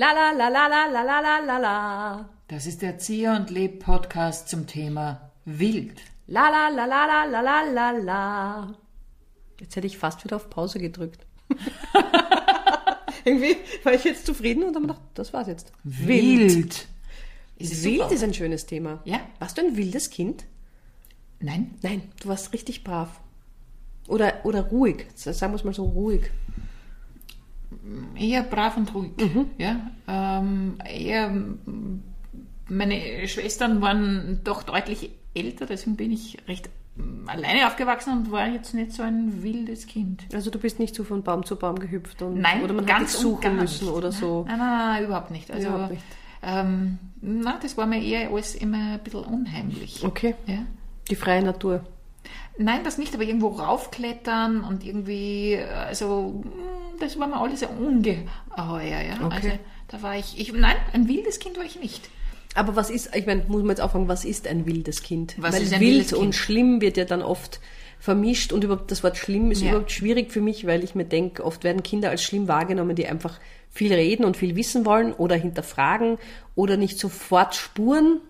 La la la la la la la la la. Das ist der Zieh und Leb Podcast zum Thema Wild. La la la la la la la la la. Jetzt hätte ich fast wieder auf Pause gedrückt. Irgendwie war ich jetzt zufrieden und habe gedacht, das war's jetzt. Wild. Ist Wild ist ein schönes Thema. Ja. Warst du ein wildes Kind? Nein. Nein, du warst richtig brav. Oder, oder ruhig. Sagen wir es mal so ruhig. Eher brav und ruhig. Mhm. Ja. Ähm, eher, meine Schwestern waren doch deutlich älter, deswegen bin ich recht alleine aufgewachsen und war jetzt nicht so ein wildes Kind. Also du bist nicht so von Baum zu Baum gehüpft und nein, oder man ganz hat suchen müssen nicht. oder so. Nein, nein, nein, überhaupt nicht. Also überhaupt nicht. Ähm, na, das war mir eher alles immer ein bisschen unheimlich. Okay. Ja. Die freie Natur. Nein, das nicht, aber irgendwo raufklettern und irgendwie, also das war mir alles ein ungeheuer, ja. Okay. Also da war ich, ich, nein, ein wildes Kind war ich nicht. Aber was ist, ich meine, muss man jetzt auch fragen, was ist ein wildes Kind? Was Weil ist ein wild wildes und Kind? schlimm wird ja dann oft vermischt und überhaupt das Wort schlimm ist Ja. überhaupt schwierig für mich, weil ich mir denke, oft werden Kinder als schlimm wahrgenommen, die einfach viel reden und viel wissen wollen oder hinterfragen oder nicht sofort spuren.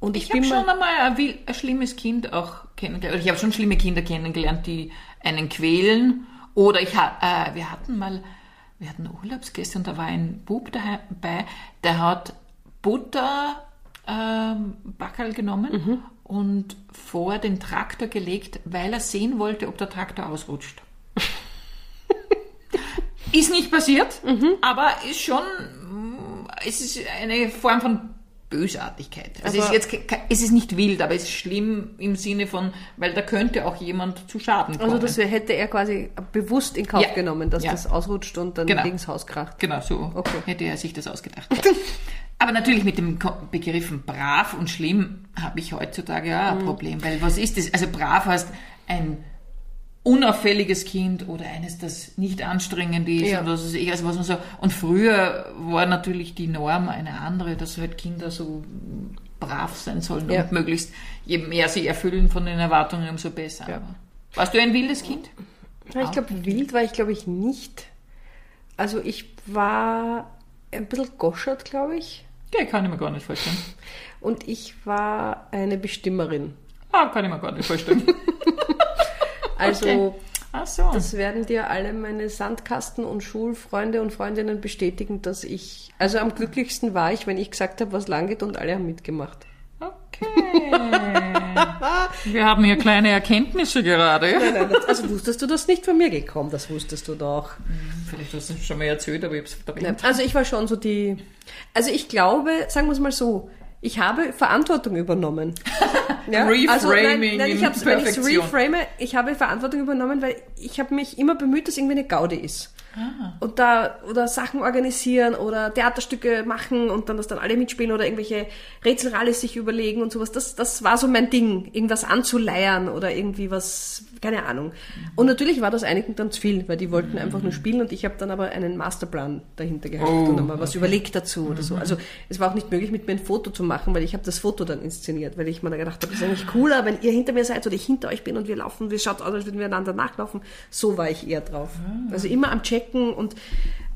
Und ich, Ich habe schon mal, einmal ein, ein schlimmes Kind auch kennengelernt. Ich habe schon schlimme Kinder kennengelernt, die einen quälen. Oder ich äh, wir hatten mal, wir hatten Urlaubsgäste und da war ein Bub dabei, der hat Butter ähm, Backerl genommen Mhm. und vor den Traktor gelegt, weil er sehen wollte, ob der Traktor ausrutscht. ist nicht passiert, Mhm. aber ist schon, es ist eine Form von Bösartigkeit. Also es ist jetzt es ist nicht wild, aber es ist schlimm im Sinne von, weil da könnte auch jemand zu Schaden kommen. also das hätte er quasi bewusst in Kauf Ja. genommen, dass Ja. das ausrutscht und dann Genau. gegen das Haus kracht. Genau, so Okay. hätte er sich das ausgedacht. Aber natürlich mit dem Begriffen brav und schlimm habe ich heutzutage ja Mhm. ein Problem, weil was ist das? Also brav heißt ein unauffälliges Kind oder eines, das nicht anstrengend ist Ja. und was, ich, also was man so. Und früher war natürlich die Norm eine andere, dass halt Kinder so brav sein sollen Ja. und möglichst je mehr sie erfüllen von den Erwartungen, umso besser. Ja. Warst du ein wildes Kind? Ja, ich glaube, wild war ich, glaube ich, nicht. Also ich war ein bisschen goschert, glaube ich. Ja, kann ich mir gar nicht vorstellen. Und ich war eine Bestimmerin. Ah, kann ich mir gar nicht vorstellen. Also Okay. So. das werden dir alle meine Sandkasten- und Schulfreunde und Freundinnen bestätigen, dass ich, also am glücklichsten war ich, wenn ich gesagt habe, was lang geht und alle haben mitgemacht. Okay. Wir haben hier kleine Erkenntnisse gerade. Nein, nein, das, also wusstest du das nicht von mir gekommen, das wusstest du doch. Vielleicht hast du es schon mal erzählt, aber ich habe es verdrängt. Also ich war schon so die, also ich glaube, sagen wir es mal so, ich habe Verantwortung übernommen. Ja? Reframing also, nein, nein, ich hab's, wenn ich reframe, ich habe Verantwortung übernommen, weil ich habe mich immer bemüht, dass irgendwie eine Gaude ist. Ah. Und da, oder Sachen organisieren oder Theaterstücke machen und dann, dass dann alle mitspielen oder irgendwelche Rätselrallis sich überlegen und sowas. Das, das war so mein Ding, irgendwas anzuleiern oder irgendwie was, keine Ahnung. Und natürlich war das einigen dann zu viel, weil die wollten einfach nur spielen und ich habe dann aber einen Masterplan dahinter gehabt Oh, und dann mal was überlegt dazu oder so. Also es war auch nicht möglich, mit mir ein Foto zu machen, weil ich habe das Foto dann inszeniert, weil ich mir dann gedacht habe, das ist eigentlich cooler, wenn ihr hinter mir seid oder ich hinter euch bin und wir laufen, wir schaut aus, als würden wir einander nachlaufen. So war ich eher drauf. Also immer am Checken und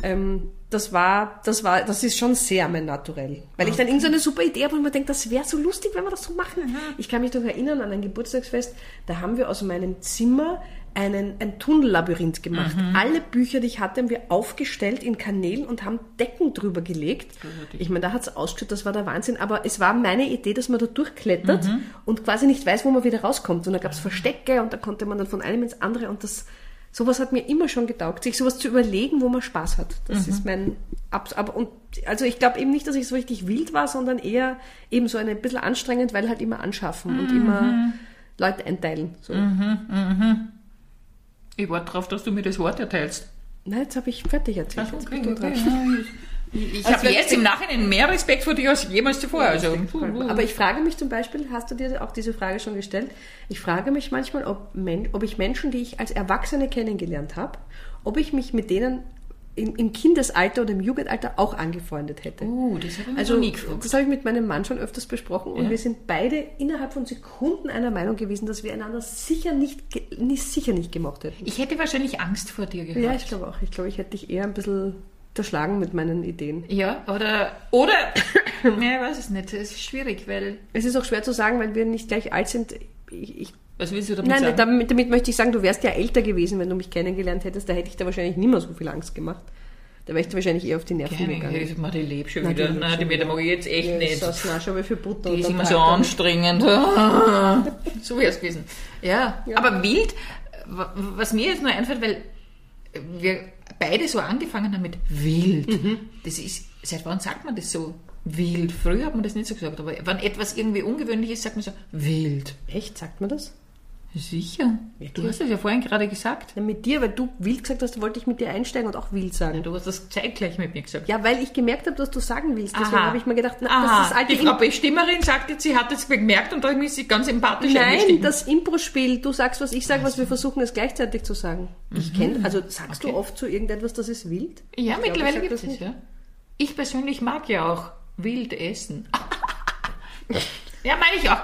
ähm, das war, das war, das ist schon sehr mein Naturell. Weil ich dann irgend so eine super Idee habe und mir denke, das wäre so lustig, wenn wir das so machen. Ich kann mich doch erinnern an ein Geburtstagsfest, da haben wir aus meinem Zimmer einen, ein Tunnellabyrinth gemacht. Alle Bücher, die ich hatte, haben wir aufgestellt in Kanälen und haben Decken drüber gelegt. Ich meine, da hat es ausgeschaut, das war der Wahnsinn, aber es war meine Idee, dass man da durchklettert und quasi nicht weiß, wo man wieder rauskommt. Und da gab es Verstecke und da konnte man dann von einem ins andere und das Sowas hat mir immer schon getaugt, sich sowas zu überlegen, wo man Spaß hat. Das ist mein Abs aber und also ich glaube eben nicht, dass ich so richtig wild war, sondern eher eben so ein bisschen anstrengend, weil halt immer anschaffen und immer Leute einteilen. So. Ich warte darauf, dass du mir das Wort erteilst. Na, jetzt habe ich fertig erzählt. Also, Jetzt okay, okay, ja, ich Also habe jetzt im Nachhinein mehr Respekt vor dir als jemals zuvor. Also, Aber ich frage mich zum Beispiel, hast du dir auch diese Frage schon gestellt? Ich frage mich manchmal, ob, Men ob ich Menschen, die ich als Erwachsene kennengelernt habe, ob ich mich mit denen im, im Kindesalter oder im Jugendalter auch angefreundet hätte. uh, das habe ich Also, nie gefragt. das habe ich mit meinem Mann schon öfters besprochen und Ja. wir sind beide innerhalb von Sekunden einer Meinung gewesen, dass wir einander sicher nicht, nicht, sicher nicht gemocht hätten. Ich hätte wahrscheinlich Angst vor dir gehabt. Ja, ich glaube auch. Ich glaube, ich hätte dich eher ein bisschen unterschlagen mit meinen Ideen. Ja, oder, oder, ja, ich weiß es nicht, es ist schwierig, weil, Es ist auch schwer zu sagen, weil wir nicht gleich alt sind. Ich, ich, was willst du damit nein, sagen? damit, damit möchte ich sagen, du wärst ja älter gewesen, wenn du mich kennengelernt hättest. Da hätte ich dir wahrscheinlich nicht mehr so viel Angst gemacht. Da wäre ich dir wahrscheinlich eher auf die Nerven Keine, gegangen. ich mach die lebe schon Nein, die wieder. lebt Nein, schon die wieder. mag ich jetzt echt Ja, nicht. So, na, schau mal für Butter Die ist immer so anstrengend. so wäre es gewesen. Ja, aber wild, wa- was mir jetzt nur einfällt, weil wir beide so angefangen haben mit wild. Mhm. Das ist, seit wann sagt man das so? Wild. Früher hat man das nicht so gesagt, aber wenn etwas irgendwie ungewöhnlich ist, sagt man so wild. Echt, sagt man das? Sicher. Du hast das ja vorhin gerade gesagt. Ja, mit dir, weil du wild gesagt hast, wollte ich mit dir einsteigen und auch wild sagen. Du hast das zeitgleich mit mir gesagt. Ja, weil ich gemerkt habe, dass du sagen willst. Deswegen habe ich mir gedacht, na, Aha, das ist alte die Frau Bestimmerin sagt jetzt, sie hat es gemerkt und da ist sie ganz empathisch Nein, das Impro-Spiel, du sagst was, ich sage was, wir versuchen es gleichzeitig zu sagen. Ich kenne, also sagst Okay. du oft zu irgendetwas, das ist wild? Ja, Ich mittlerweile ich gibt es nicht. ja. Ich persönlich mag ja auch wild essen. ja, meine ich auch.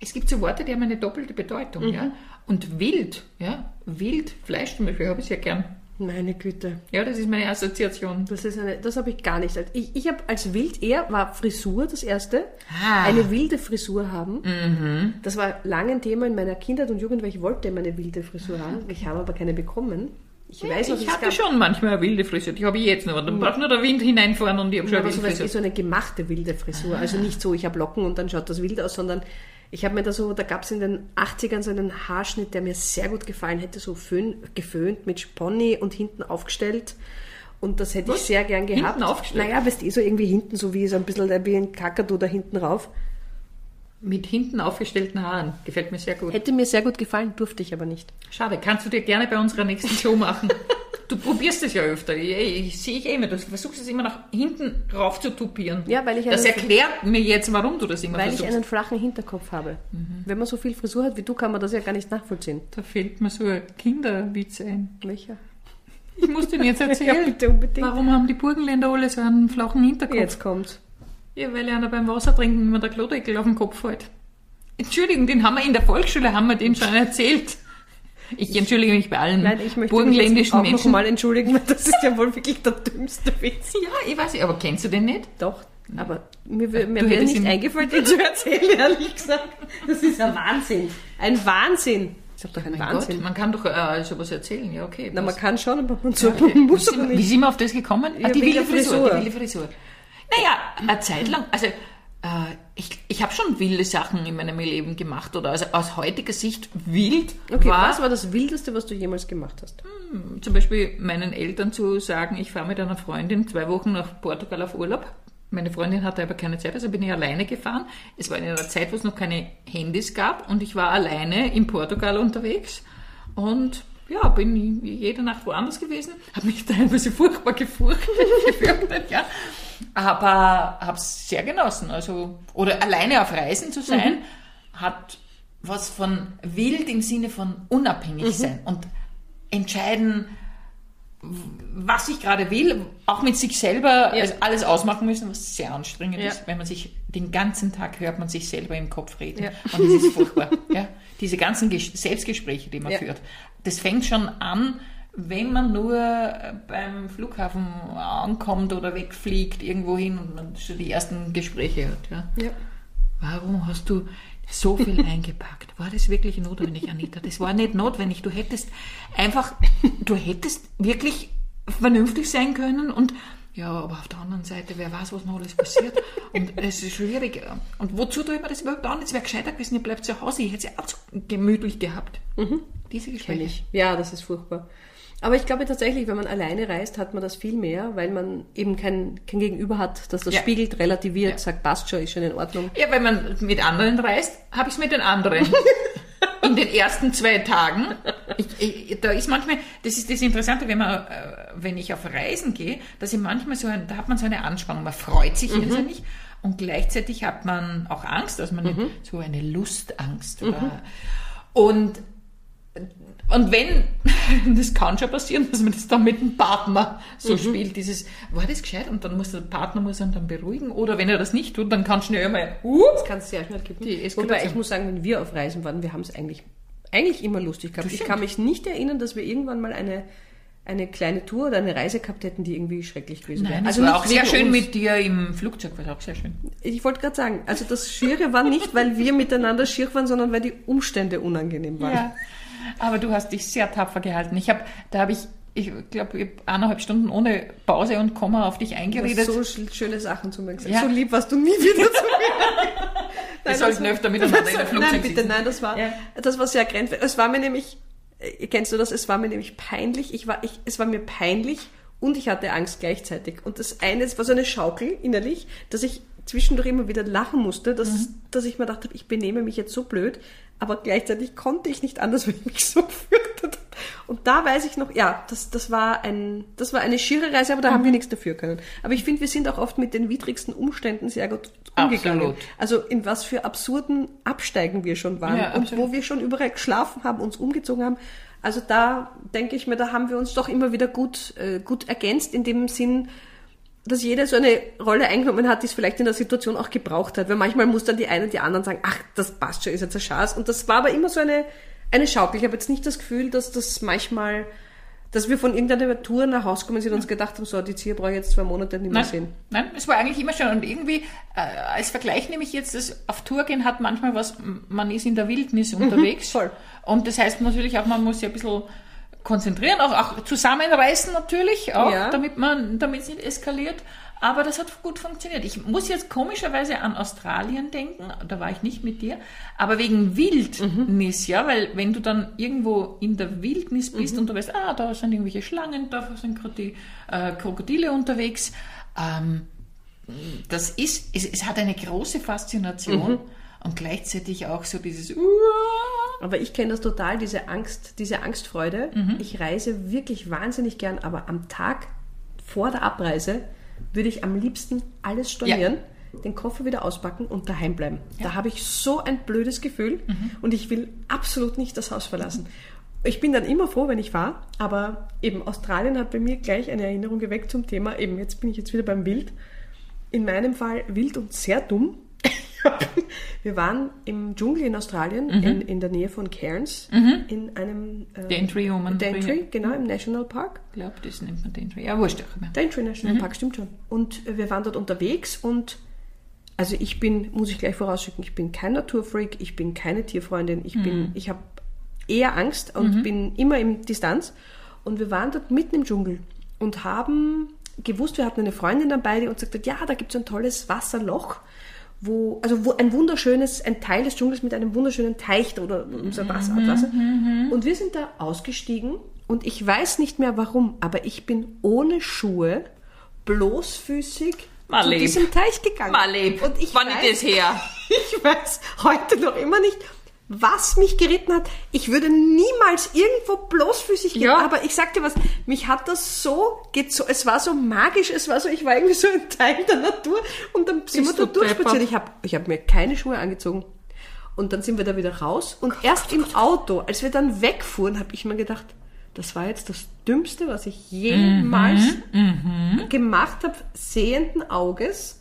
Es gibt so Worte, die haben eine doppelte Bedeutung, Mhm. ja. Und wild, ja, wild, Fleisch zum Beispiel, habe ich sehr gern. Meine Güte. Ja, das ist meine Assoziation. Das ist eine, das habe ich gar nicht. Ich, ich habe als wild eher, war Frisur das erste. Ah. Eine wilde Frisur haben. Das war lange ein Thema in meiner Kindheit und Jugend, weil ich wollte immer eine wilde Frisur haben. Ich habe aber keine bekommen. Ich weiß noch, ich hatte gab schon manchmal eine wilde Frisur, die habe ich jetzt noch. Dann braucht nur der Wind hineinfahren und ich habe schon Ja, eine aber wilde Frisur. so eine gemachte wilde Frisur. Also nicht so, ich habe Locken und dann schaut das wild aus, sondern ich habe mir da so, da gab es in den 80ern so einen Haarschnitt, der mir sehr gut gefallen hätte, so föhn, geföhnt mit Pony und hinten aufgestellt. Und das hätte ich Was? sehr gern gehabt. Hinten aufgestellt? Naja, weißt du, eh so irgendwie hinten, so wie so ein bisschen wie ein Kakadu da hinten rauf. Mit hinten aufgestellten Haaren. Gefällt mir sehr gut. Hätte mir sehr gut gefallen, durfte ich aber nicht. Schade, kannst du dir gerne bei unserer nächsten Show machen. Du probierst es ja öfter. Ich, ich sehe ich eh immer. Du versuchst es immer nach hinten rauf zu tupieren. Ja, weil ich Das erklärt mir jetzt, warum du das immer Weil ich versuchst. einen flachen Hinterkopf habe. Wenn man so viel Frisur hat wie du, kann man das ja gar nicht nachvollziehen. da fällt mir so ein Kinderwitz ein. Welcher? Ich muss den jetzt Ja, erzählen. bitte unbedingt. Warum haben die Burgenländer alle so einen flachen Hinterkopf? Jetzt kommt's. Ja, weil einer beim Wasser trinken immer der Klodeckel auf den Kopf fällt. Entschuldigung, den haben wir in der Volksschule, haben wir den schon erzählt. Ich entschuldige mich bei allen Nein, ich möchte mich jetzt burgenländischen auch noch Menschen. mal entschuldigen, weil das ist ja wohl wirklich der dümmste Witz. Ja, ich weiß nicht, aber kennst du den nicht? Doch, aber mir, mir wäre nicht eingefallen, den zu erzählen, ehrlich gesagt. Das ist ein Wahnsinn. Ein Wahnsinn. Ich sag doch ein Mein Wahnsinn. Gott, man kann doch äh, sowas erzählen, ja, okay. Na, man kann schon, aber man, so, Okay. man muss aber wir- wie nicht. sind wir auf das gekommen? Ah, die wilde Frisur. Frisur. Die wilde Frisur. Naja, eine Zeit lang, also ich, ich habe schon wilde Sachen in meinem Leben gemacht oder also aus heutiger Sicht wild Okay, war was war das Wildeste, was du jemals gemacht hast? zum Beispiel meinen Eltern zu sagen, ich fahre mit einer Freundin zwei Wochen nach Portugal auf Urlaub. Meine Freundin hatte aber keine Zeit, also bin ich alleine gefahren. Es war in einer Zeit, wo es noch keine Handys gab und ich war alleine in Portugal unterwegs und ja, bin jede Nacht woanders gewesen, habe mich teilweise furchtbar gefurchtet, gefürchtet, ja. Aber habe es sehr genossen. Also, oder alleine auf Reisen zu sein, hat was von wild im Sinne von unabhängig sein und entscheiden, was ich gerade will, auch mit sich selber Ja. also alles ausmachen müssen, was sehr anstrengend Ja. ist, wenn man sich den ganzen Tag hört man sich selber im Kopf reden. Ja. Und das ist furchtbar. ja? Diese ganzen Ges- Selbstgespräche, die man führt. Das fängt schon an, wenn man nur äh, beim Flughafen ankommt oder wegfliegt irgendwo hin und man schon die ersten Gespräche hat. Ja? Ja. Warum hast du so viel eingepackt? War das wirklich notwendig, Anita? Das war nicht notwendig. Du hättest einfach, du hättest wirklich vernünftig sein können und ja, aber auf der anderen Seite, wer weiß, was noch alles passiert. Und es ist schwierig. Und wozu tue ich mir das überhaupt an? Es wäre gescheiter gewesen, ihr bleibt zu Hause. Ich hätte es ja auch so gemütlich gehabt. Diese Kenn Gespräche. ich. Ja, das ist furchtbar. Aber ich glaube tatsächlich, wenn man alleine reist, hat man das viel mehr, weil man eben kein, kein Gegenüber hat, das das Ja. spiegelt, relativiert, Ja. sagt, passt schon, ist schon in Ordnung. Ja, wenn man mit anderen reist, habe ich es mit den anderen. In den ersten zwei Tagen. Ich, ich, da ist manchmal, das ist das Interessante, wenn man, äh, wenn ich auf Reisen gehe, dass ich manchmal so ein, da hat man so eine Anspannung, man freut sich irrsinnig und gleichzeitig hat man auch Angst, dass man so eine Lustangst war. Und und wenn, das kann schon passieren, dass man das dann mit dem Partner so spielt, dieses, war das gescheit? Und dann muss der Partner muss ihn dann beruhigen. Oder wenn er das nicht tut, dann kann schnell mal, uh, Das kann es sehr schnell kippen. Wobei ich muss sagen, wenn wir auf Reisen waren, wir haben es eigentlich, eigentlich immer lustig gehabt. Ich kann mich nicht erinnern, dass wir irgendwann mal eine, eine kleine Tour oder eine Reise gehabt hätten, die irgendwie schrecklich gewesen wäre. Also war auch sehr schön uns. mit dir im Flugzeug, war auch sehr schön. Ich wollte gerade sagen, also das Schiere war nicht, weil wir miteinander schier waren, sondern weil die Umstände unangenehm waren. Ja. Aber du hast dich sehr tapfer gehalten. Ich habe, da habe ich, ich glaube, eineinhalb Stunden ohne Pause und Komma auf dich Du hast eingeredet. so sch- schöne Sachen zu mir gesagt. Ja. So lieb warst du nie wieder zu mir. Wir sollten war- öfter miteinander in einem Flugzeug Nein, bitte, sitzen. nein, das war, Ja. das war sehr grenzwertig. Es war mir nämlich, äh, kennst du das? Es war mir nämlich peinlich. Ich war, ich, es war mir peinlich und ich hatte Angst gleichzeitig. Und das eine, es war so eine Schaukel innerlich, dass ich zwischendurch immer wieder lachen musste, dass, Mhm. dass ich mir dachte, ich benehme mich jetzt so blöd, aber gleichzeitig konnte ich nicht anders, weil ich mich so gefürchtet habe. Und da weiß ich noch, ja, das, das war ein, das war eine schiere Reise, aber da Mhm. haben wir nichts dafür können. Aber ich finde, wir sind auch oft mit den widrigsten Umständen sehr gut umgegangen. Absolut. Also in was für absurden Absteigen wir schon waren Ja, und absolut. wo wir schon überall geschlafen haben, uns umgezogen haben. Also da denke ich mir, da haben wir uns doch immer wieder gut, äh, gut ergänzt in dem Sinn, dass jeder so eine Rolle eingenommen hat, die es vielleicht in der Situation auch gebraucht hat. Weil manchmal muss dann die einen die anderen sagen, ach, das passt schon, ist jetzt ein Schatz. Und das war aber immer so eine, eine Schaukel. Ich habe jetzt nicht das Gefühl, dass das manchmal, dass wir von irgendeiner Tour nach Hause gekommen sind und uns gedacht haben, so, die Zier brauche ich jetzt zwei Monate nicht mehr Nein, sehen. nein, es war eigentlich immer schon. Und irgendwie, äh, als Vergleich nehme ich jetzt, das auf Tour gehen hat manchmal was, man ist in der Wildnis unterwegs. Mhm, voll. Und das heißt natürlich auch, man muss sich ein bisschen konzentrieren, auch, auch zusammenreißen natürlich, auch, Ja. damit man, damit es nicht eskaliert. Aber das hat gut funktioniert. Ich muss jetzt komischerweise an Australien denken, da war ich nicht mit dir, aber wegen Wildnis, ja, weil wenn du dann irgendwo in der Wildnis bist und du weißt, ah, da sind irgendwelche Schlangen, da sind gerade die äh, Krokodile unterwegs, ähm, das ist, es, es hat eine große Faszination und gleichzeitig auch so dieses Aber ich kenne das total, diese Angst, diese Angstfreude. Mhm. Ich reise wirklich wahnsinnig gern, aber am Tag vor der Abreise würde ich am liebsten alles stornieren, den Koffer wieder auspacken und daheim bleiben. Da habe ich so ein blödes Gefühl Mhm. und ich will absolut nicht das Haus verlassen. Ich bin dann immer froh, wenn ich war, aber eben Australien hat bei mir gleich eine Erinnerung geweckt zum Thema, eben jetzt bin ich jetzt wieder beim Wild. In meinem Fall wild und sehr dumm. Wir waren im Dschungel in Australien, Mhm. in, in der Nähe von Cairns, in einem äh, Daintree, wo man Daintree, genau, im National Park. Ich glaube, das nennt man Daintree. Ja, wurscht auch immer. Daintree National Park, stimmt schon. Und äh, wir waren dort unterwegs und also ich bin, muss ich gleich vorausschicken, ich bin kein Naturfreak, ich bin keine Tierfreundin, ich bin, ich habe eher Angst und bin immer im Distanz. Und wir waren dort mitten im Dschungel und haben gewusst, wir hatten eine Freundin dabei, die uns gesagt hat, ja, da gibt es ein tolles Wasserloch, wo, also wo ein wunderschönes, ein Teil des Dschungels mit einem wunderschönen Teich oder so Wasser, hat Wasser. Und wir sind da ausgestiegen und ich weiß nicht mehr warum, aber ich bin ohne Schuhe, bloßfüßig Mal zu lieb. diesem Teich gegangen. Mal lieb. Und ich Wann weiß, ist das her? ich weiß heute noch immer nicht, was mich geritten hat. Ich würde niemals irgendwo bloßfüßig gehen, Ja. aber ich sag dir was, mich hat das so gezo es war so magisch, es war so, ich war irgendwie so ein Teil der Natur und dann sind Bist wir da durchspaziert. Ich habe ich hab mir keine Schuhe angezogen. Und dann sind wir da wieder raus und erst im Auto, als wir dann wegfuhren, habe ich mir gedacht, das war jetzt das Dümmste, was ich jemals gemacht habe, sehenden Auges.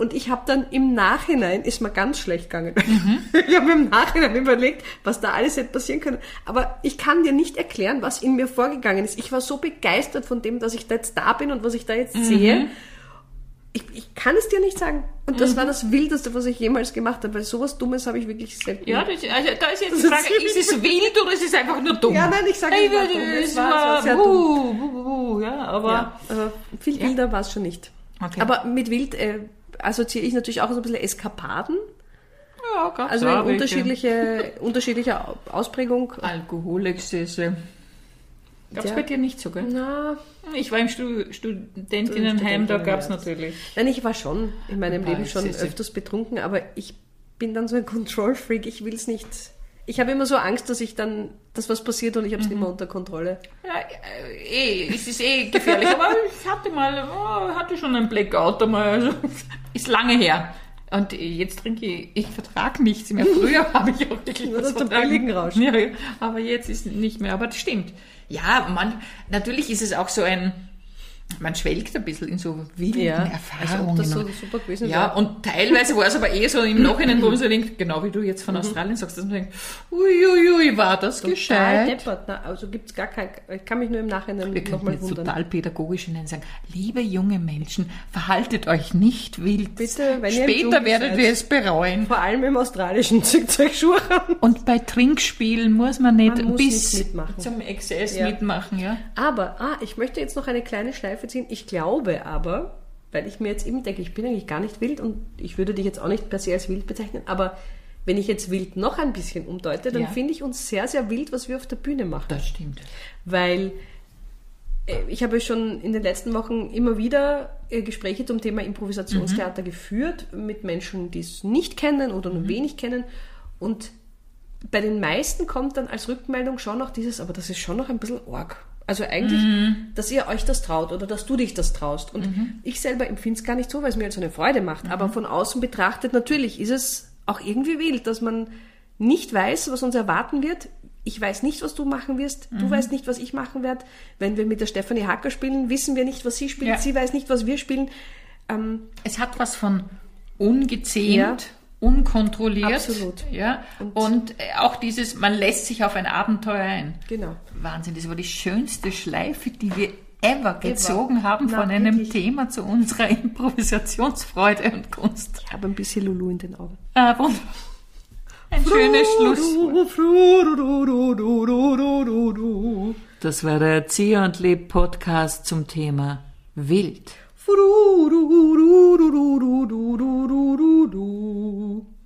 Und ich habe dann im Nachhinein, ist mir ganz schlecht gegangen. Ich habe mir im Nachhinein überlegt, was da alles hätte passieren können. Aber ich kann dir nicht erklären, was in mir vorgegangen ist. Ich war so begeistert von dem, dass ich da jetzt da bin und was ich da jetzt sehe. Ich, ich kann es dir nicht sagen. Und das war das Wildeste, was ich jemals gemacht habe, weil sowas Dummes habe ich wirklich selten. Ja, das, also, da ist jetzt Das die Frage, ist- ist es wild oder ist es einfach nur dumm? Ja, nein, ich sage, Hey, es war dumm. es war- sehr buh, buh, buh, buh, ja, aber Ja, aber viel wilder war es schon nicht. Okay. Aber mit wild äh, assoziiere ich natürlich auch so ein bisschen Eskapaden. ja, gab's Also in unterschiedliche, unterschiedliche Ausprägung. Alkoholexzesse. Gab es Ja. bei dir nicht so, gell? Na, Ich war im Stu Studentinnenheim, da gab es natürlich. nein, ich war schon in meinem Leben schon öfters betrunken, aber ich bin dann so ein Control-Freak. Ich will es nicht. Ich habe immer so Angst, dass ich dann, dass was passiert und ich habe es nicht mehr unter Kontrolle. Ja, eh, es ist eh gefährlich, aber ich hatte mal, oh, hatte schon ein Blackout einmal, also ist lange her. Und jetzt trinke ich, ich vertrage nichts mehr. Früher habe ich auch wirklich Nur was zum vertragen. billigen Rausch. Ja, ja, aber jetzt ist nicht mehr. Aber das stimmt. Ja, man, natürlich ist es auch so ein, man schwelgt ein bisschen in so wilden Ja, Erfahrungen. als ob das so super gewesen ja, wäre. und teilweise war es aber eh so im Nachhinein, wo man so denkt, genau wie du jetzt von Australien sagst, dass man denkt, uiuiui, war das Total gescheit? deppert. Na, also gibt's gar kein, ich kann mich nur im Nachhinein Wir nochmal jetzt wundern. total pädagogisch hinein sagen, liebe junge Menschen, verhaltet euch nicht wild. Bitte, wenn ihr im Später werdet seid. ihr es bereuen. Vor allem im australischen an. Und bei Trinkspielen muss man nicht Man muss bis nicht zum Exzess Ja. mitmachen, ja. Aber, ah, ich möchte jetzt noch eine kleine Schleife ziehen. Ich glaube aber, weil ich mir jetzt eben denke, ich bin eigentlich gar nicht wild und ich würde dich jetzt auch nicht per se als wild bezeichnen, aber wenn ich jetzt wild noch ein bisschen umdeute, dann Ja. finde ich uns sehr, sehr wild, was wir auf der Bühne machen. Das stimmt. Weil äh, ich habe schon in den letzten Wochen immer wieder äh, Gespräche zum Thema Improvisationstheater geführt mit Menschen, die es nicht kennen oder nur wenig kennen. Und bei den meisten kommt dann als Rückmeldung schon noch dieses, aber das ist schon noch ein bisschen arg. Also eigentlich, dass ihr euch das traut oder dass du dich das traust. Und ich selber empfinde es gar nicht so, weil es mir halt so eine Freude macht. Aber von außen betrachtet, natürlich ist es auch irgendwie wild, dass man nicht weiß, was uns erwarten wird. Ich weiß nicht, was du machen wirst. Du weißt nicht, was ich machen werde. Wenn wir mit der Stefanie Hacker spielen, wissen wir nicht, was sie spielt. Ja. Sie weiß nicht, was wir spielen. Ähm, Es hat was von ungezähmt, Ja. Unkontrolliert. Absolut. Ja. Und, äh, auch dieses, man lässt sich auf ein Abenteuer ein. genau. Wahnsinn, das war die schönste Schleife, die wir ever gezogen haben Na, von einem wirklich. Thema zu unserer Improvisationsfreude und Kunst. Ich habe ein bisschen Lulu in den Augen. Ah, wunderbar. Ein schönes Schluss. Das war der Erzieher und Leb Podcast zum Thema Wild. Ooh, ooh, ooh,